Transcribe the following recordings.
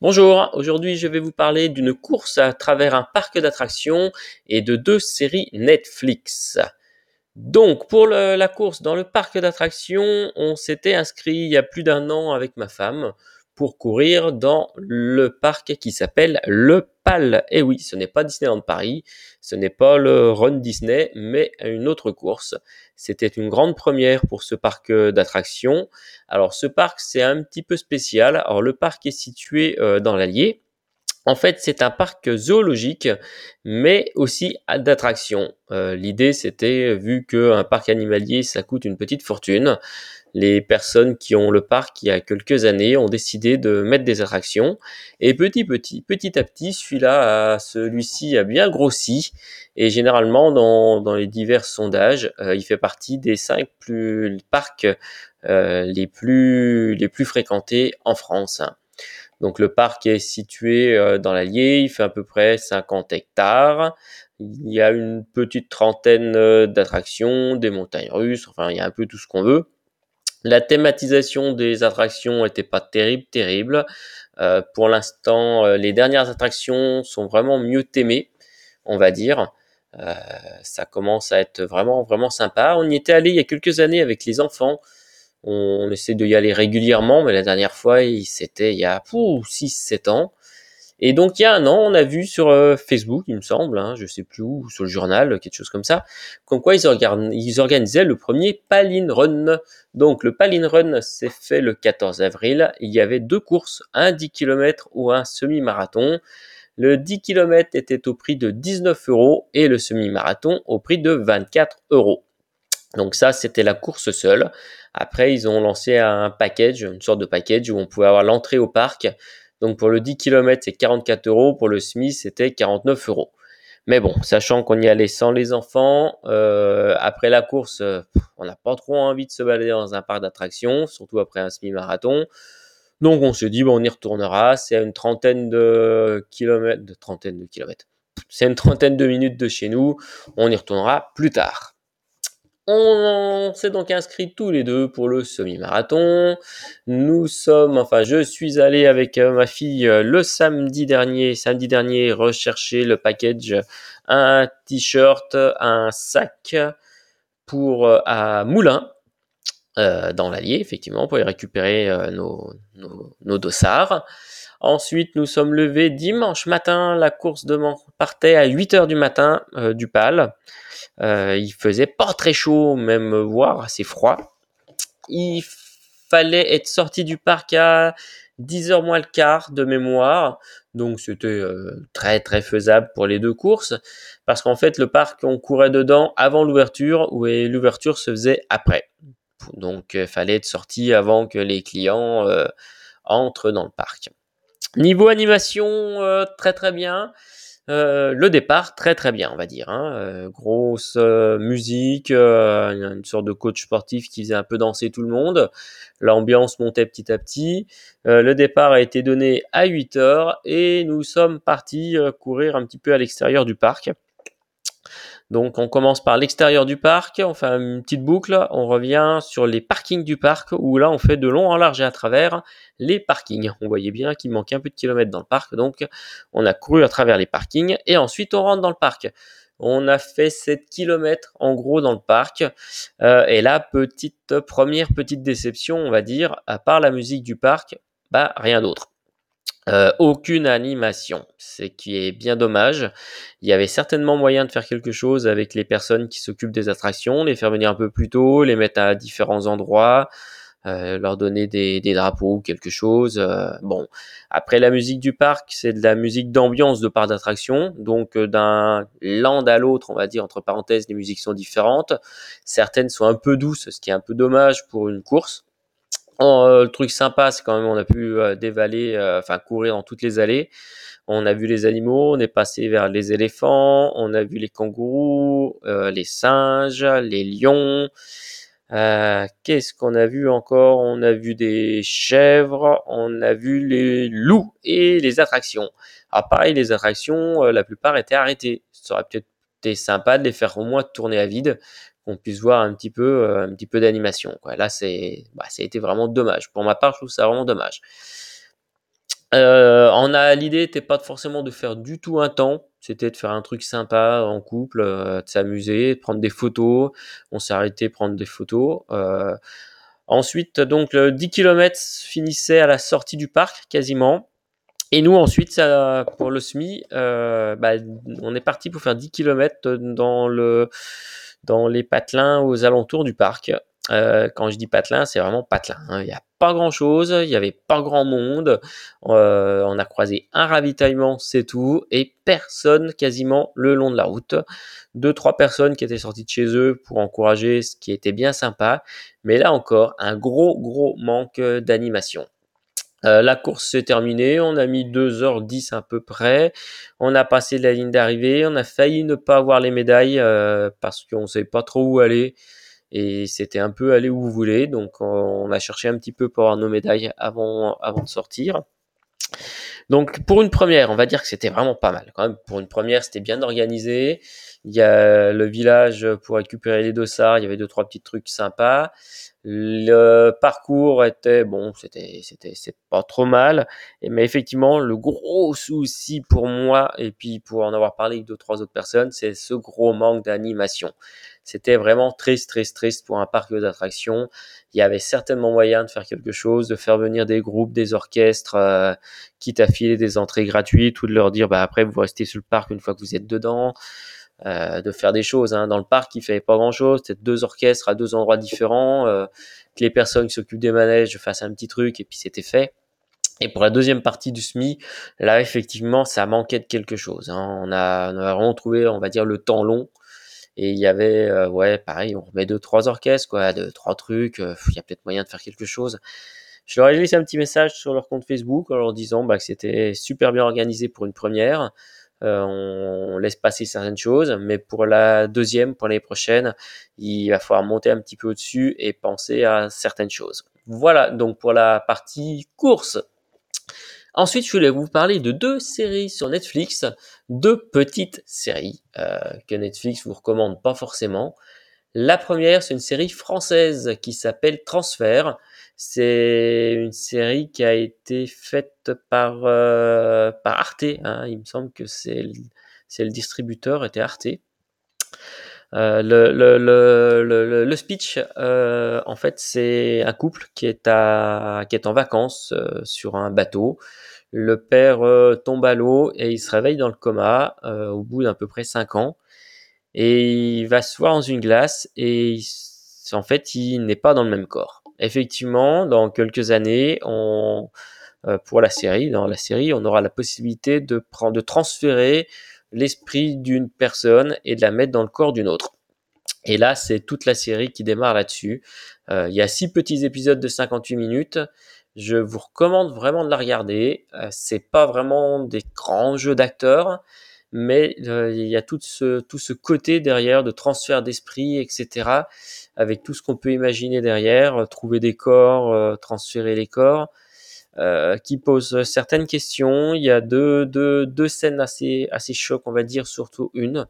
Bonjour, aujourd'hui je vais vous parler d'une course à travers un parc d'attractions et de deux séries Netflix. Donc pour la course dans le parc d'attractions, on s'était inscrit il y a plus d'un an avec ma femme pour courir dans le parc qui s'appelle le PAL. Et oui, ce n'est pas Disneyland Paris, ce n'est pas le Run Disney, mais une autre course. C'était une grande première pour ce parc d'attractions. Alors ce parc, c'est un petit peu spécial. Alors le parc est situé euh, dans l'Allier. En fait, c'est un parc zoologique, mais aussi d'attractions. Euh, L'idée, c'était, vu qu'un parc animalier, ça coûte une petite fortune, les personnes qui ont le parc il y a quelques années ont décidé de mettre des attractions. Et petit petit, petit à petit, celui-là, a- celui-ci a bien grossi. Et généralement, dans, les divers sondages, euh, il fait partie des cinq plus parcs euh, les plus fréquentés en France. Donc le parc est situé euh, dans l'Allier, il fait à peu près 50 hectares. Il y a une petite trentaine euh, d'attractions, des montagnes russes, enfin il y a un peu tout ce qu'on veut. La thématisation des attractions était pas terrible, terrible. Euh, pour l'instant, les dernières attractions sont vraiment mieux aimées, on va dire. Ça commence à être vraiment, vraiment sympa. On y était allé il y a quelques années avec les enfants. On, on essaie d'y aller régulièrement, mais la dernière fois, c'était il y a 6-7 ans. Et donc il y a un an, on a vu sur euh, Facebook, il me semble, hein, je sais plus où, sur le journal, quelque chose comme ça, comme quoi ils, ils organisaient le premier Paline Run. Donc le Paline Run s'est fait le 14 avril. Il y avait deux courses, un 10 km ou un semi-marathon. Le 10 km était au prix de 19 euros et le semi-marathon au prix de 24 euros. Donc ça, c'était la course seule. Après, ils ont lancé un package, une sorte de package où on pouvait avoir l'entrée au parc. Donc pour le 10 km, c'est 44 euros. Pour le SMI, c'était 49 euros. Mais bon, sachant qu'on y allait sans les enfants, euh, après la course, euh, on n'a pas trop envie de se balader dans un parc d'attractions, surtout après un semi-marathon. Donc on se dit, bon, on y retournera. C'est une trentaine de kilomètres, de trentaine de kilomètres. C'est une trentaine de minutes de chez nous. On y retournera plus tard. On s'est donc inscrits tous les deux pour le semi-marathon. Nous sommes, enfin, je suis allé avec euh, ma fille euh, le samedi dernier, samedi dernier, rechercher le package, un t-shirt, un sac pour euh, à Moulins, dans l'Allier, effectivement, pour y récupérer nos, nos, nos dossards. Ensuite, nous sommes levés dimanche matin. La course de partait à 8 heures du matin euh, du PAL. Euh, il faisait pas très chaud, même voire assez froid. Il fallait être sorti du parc à 10h moins le quart de mémoire. Donc c'était euh, très très faisable pour les deux courses. Parce qu'en fait, le parc, on courait dedans avant l'ouverture, et l'ouverture se faisait après. Donc il fallait être sorti avant que les clients euh, entrent dans le parc. Niveau animation, euh, très très bien. Euh, le départ, très très bien, on va dire. Hein. Euh, grosse musique, une sorte de coach sportif qui faisait un peu danser tout le monde. L'ambiance montait petit à petit. Le départ a été donné à 8 heures et nous sommes partis courir un petit peu à l'extérieur du parc. Donc on commence par l'extérieur du parc, on fait une petite boucle, on revient sur les parkings du parc où là on fait de long en large et à travers les parkings. On voyait bien qu'il manquait un peu de kilomètres dans le parc, donc on a couru à travers les parkings et ensuite on rentre dans le parc. On a fait 7 km en gros dans le parc. Euh, et là, petite première petite déception, on va dire, à part la musique du parc, bah rien d'autre. Euh, aucune animation, ce qui est bien dommage. Il y avait certainement moyen de faire quelque chose avec les personnes qui s'occupent des attractions, les faire venir un peu plus tôt, les mettre à différents endroits, euh, leur donner des, des, drapeaux ou quelque chose. Euh, bon, après la musique du parc, c'est de la musique d'ambiance de parc d'attraction, donc euh, d'un land à l'autre, on va dire entre parenthèses, les musiques sont différentes. Certaines sont un peu douces, ce qui est un peu dommage pour une course. Oh, euh, le truc sympa, c'est quand même on a pu euh, dévaler, euh, enfin courir dans toutes les allées. On a vu les animaux, on est passé vers les éléphants, on a vu les kangourous, euh, les singes, les lions. Qu'est-ce qu'on a vu encore? On a vu des chèvres, on a vu les loups et les attractions. Alors pareil, les attractions, la plupart étaient arrêtées. Ça aurait peut-être été sympa de les faire au moins tourner à vide qu'on puisse voir un petit peu, euh, d'animation. Là, c'est, bah, ça a été vraiment dommage. Pour ma part, je trouve ça vraiment dommage. Euh, on a l'idée n'était pas forcément de faire du tout un temps, c'était de faire un truc sympa en couple, de s'amuser, de prendre des photos. On s'est arrêté prendre des photos. ensuite, donc, le 10 km finissait à la sortie du parc quasiment. Et nous, ensuite, ça, pour le SMI, euh, bah, on est parti pour faire 10 km dans, le, dans les patelins aux alentours du parc. Euh, quand je dis patelin, c'est vraiment patelin. Hein. Il n'y a pas grand chose, il n'y avait pas grand monde. Euh, on a croisé un ravitaillement, c'est tout, et personne quasiment le long de la route. Deux, trois personnes qui étaient sorties de chez eux pour encourager, ce qui était bien sympa. Mais là encore, un gros, gros manque d'animation. Euh, la course s'est terminée, on a mis 2h10 à peu près, on a passé la ligne d'arrivée, on a failli ne pas avoir les médailles euh, parce qu'on ne savait pas trop où aller et c'était un peu aller où vous voulez, donc on a cherché un petit peu pour avoir nos médailles avant, avant de sortir. Donc pour une première, on va dire que c'était vraiment pas mal. Quand même, pour une première, c'était bien organisé. Il y a le village pour récupérer les dossards, il y avait deux trois petits trucs sympas. Le parcours était bon, c'était c'était c'est pas trop mal, mais effectivement le gros souci pour moi et puis pour en avoir parlé avec deux trois autres personnes, c'est ce gros manque d'animation. C'était vraiment triste, triste, triste pour un parc d'attractions. Il y avait certainement moyen de faire quelque chose, de faire venir des groupes, des orchestres, euh, quitte à filer des entrées gratuites ou de leur dire bah après vous restez sur le parc une fois que vous êtes dedans. Euh, de faire des choses. Hein. Dans le parc, il fait pas grand-chose. C'était deux orchestres à deux endroits différents. Euh, que les personnes qui s'occupent des manèges fassent un petit truc et puis c'était fait. Et pour la deuxième partie du SMI, là effectivement, ça manquait de quelque chose. Hein. On, a, on a vraiment trouvé, on va dire, le temps long. Et il y avait, euh, ouais, pareil, on remet deux, trois orchestres, quoi, deux, trois trucs. Il y a peut-être moyen de faire quelque chose. Je leur ai laissé un petit message sur leur compte Facebook en leur disant bah, que c'était super bien organisé pour une première, euh, on laisse passer certaines choses, mais pour la deuxième, pour l'année prochaine, il va falloir monter un petit peu au-dessus et penser à certaines choses. Voilà donc pour la partie course. Ensuite, je voulais vous parler de deux séries sur Netflix, deux petites séries euh, que Netflix vous recommande pas forcément. La première, c'est une série française qui s'appelle Transfert. C'est une série qui a été faite par, euh, par Arte. Hein. Il me semble que c'est le, le distributeur, était Arte. Euh, le, le, le, le, speech, euh, en fait, c'est un couple qui est, à, qui est en vacances euh, sur un bateau. Le père euh, tombe à l'eau et il se réveille dans le coma au bout d'à peu près 5 ans. Et il va se voir dans une glace et en fait, il n'est pas dans le même corps. Effectivement, dans quelques années, on, euh, pour la série, dans la série, on aura la possibilité de prendre, de transférer l'esprit d'une personne et de la mettre dans le corps d'une autre. Et là, c'est toute la série qui démarre là-dessus. Euh, il y a six petits épisodes de 58 minutes. Je vous recommande vraiment de la regarder. Euh, c'est pas vraiment des grands jeux d'acteurs, mais euh, il y a tout ce, tout ce côté derrière de transfert d'esprit, etc., avec tout ce qu'on peut imaginer derrière, trouver des corps, transférer les corps, qui pose certaines questions. Il y a deux, deux, deux scènes assez, assez on va dire, surtout une.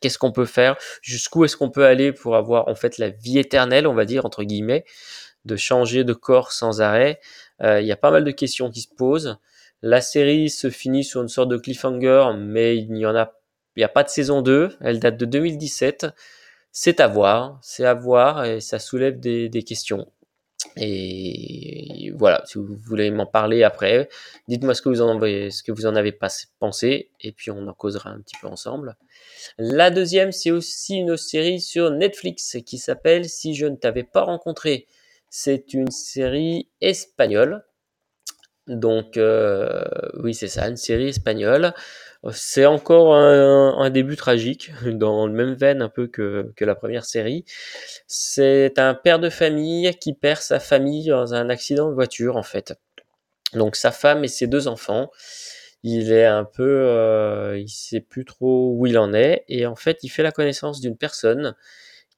Qu'est-ce qu'on peut faire? Jusqu'où est-ce qu'on peut aller pour avoir en fait la vie éternelle, on va dire, entre guillemets, de changer de corps sans arrêt? Il y a pas mal de questions qui se posent. La série se finit sur une sorte de cliffhanger, mais il n'y en a, il a pas de saison 2. Elle date de 2017. C'est à voir, c'est à voir et ça soulève des, questions. Et voilà, si vous voulez m'en parler après, dites-moi ce que vous en avez, ce que vous en avez pensé, et puis on en causera un petit peu ensemble. La deuxième, c'est aussi une série sur Netflix qui s'appelle Si je ne t'avais pas rencontré. C'est une série espagnole donc euh, oui, c'est ça, une série espagnole. C'est encore un, début tragique, dans le même veine un peu que, la première série. C'est un père de famille qui perd sa famille dans un accident de voiture en fait. Donc sa femme et ses deux enfants. Il est un peu, euh, il sait plus trop où il en est et en fait il fait la connaissance d'une personne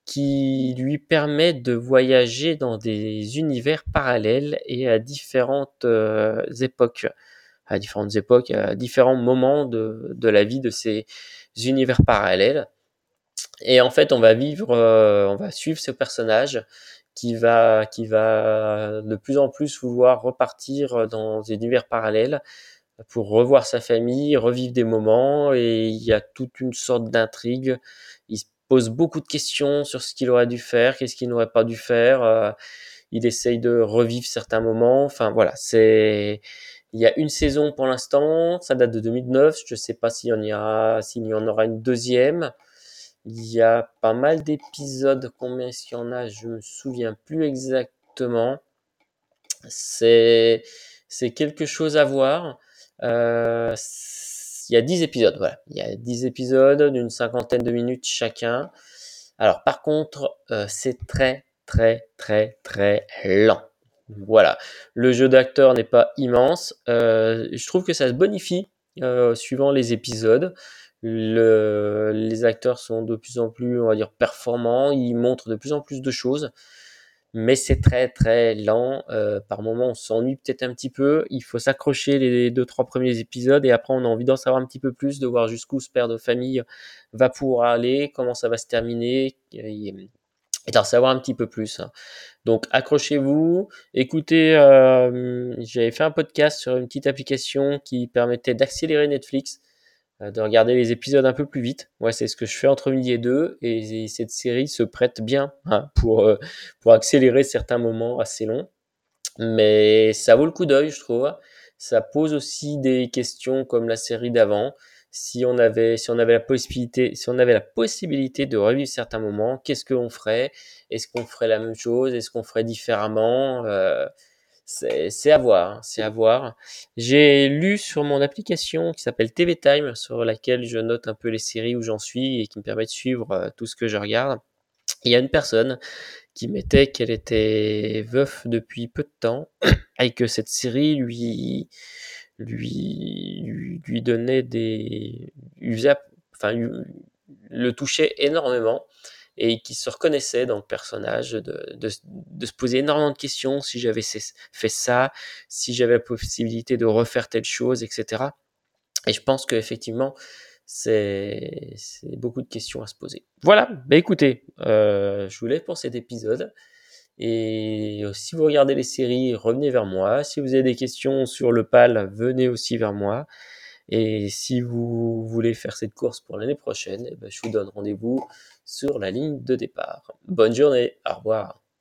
qui lui permet de voyager dans des univers parallèles et à différentes euh, époques, à différentes époques, à différents moments de, de, la vie de ces univers parallèles. Et en fait, on va vivre, euh, on va suivre ce personnage qui va, qui va de plus en plus vouloir repartir dans des univers parallèles pour revoir sa famille, revivre des moments, et il y a toute une sorte d'intrigue. Il se pose beaucoup de questions sur ce qu'il aurait dû faire, qu'est-ce qu'il n'aurait pas dû faire. Euh, il essaye de revivre certains moments. Enfin voilà, c'est il y a une saison pour l'instant, ça date de 2009. Je ne sais pas s'il y en y en aura une deuxième. Il y a pas mal d'épisodes. Combien est-ce qu'il y en a Je me souviens plus exactement. C'est c'est quelque chose à voir. Euh, il y a 10 épisodes, voilà. Il y a 10 épisodes d'une cinquantaine de minutes chacun. Alors par contre, euh, c'est très très très très lent. Voilà. Le jeu d'acteur n'est pas immense. Euh, je trouve que ça se bonifie suivant les épisodes. Le, les acteurs sont de plus en plus, on va dire, performants. Ils montrent de plus en plus de choses mais c'est très très lent. Euh, par moments, on s'ennuie peut-être un petit peu. Il faut s'accrocher les deux trois premiers épisodes et après, on a envie d'en savoir un petit peu plus, de voir jusqu'où ce père de famille va pouvoir aller, comment ça va se terminer d'en savoir un petit peu plus. Donc, accrochez-vous. Écoutez, euh, j'avais fait un podcast sur une petite application qui permettait d'accélérer Netflix. Euh, de regarder les épisodes un peu plus vite. Moi, c'est ce que je fais entre midi et deux, et cette série se prête bien hein, pour, euh, pour accélérer certains moments assez longs. Mais ça vaut le coup d'œil, je trouve. Ça pose aussi des questions comme la série d'avant. Si on avait, si on avait la possibilité, si on avait la possibilité de revivre certains moments, qu'est-ce qu'on ferait? Est-ce qu'on ferait la même chose? Est-ce qu'on ferait différemment? Euh, c'est à voir, c'est à voir. J'ai lu sur mon application qui s'appelle TV Time, sur laquelle je note un peu les séries où j'en suis et qui me permet de suivre euh, tout ce que je regarde. Il y a une personne qui mettait qu'elle était veuf depuis peu de temps et que cette série lui lui lui, donnait des enfin le touchait énormément et qui se reconnaissait dans le personnage, de, de, de se poser énormément de questions si j'avais fait ça, si j'avais la possibilité de refaire telle chose, etc. Et je pense qu'effectivement, c'est beaucoup de questions à se poser. Voilà, bah écoutez, euh, je vous laisse pour cet épisode. Et si vous regardez les séries, revenez vers moi. Si vous avez des questions sur le PAL, venez aussi vers moi. Et si vous voulez faire cette course pour l'année prochaine, eh ben, je vous donne rendez-vous sur la ligne de départ. Bonne journée, au revoir.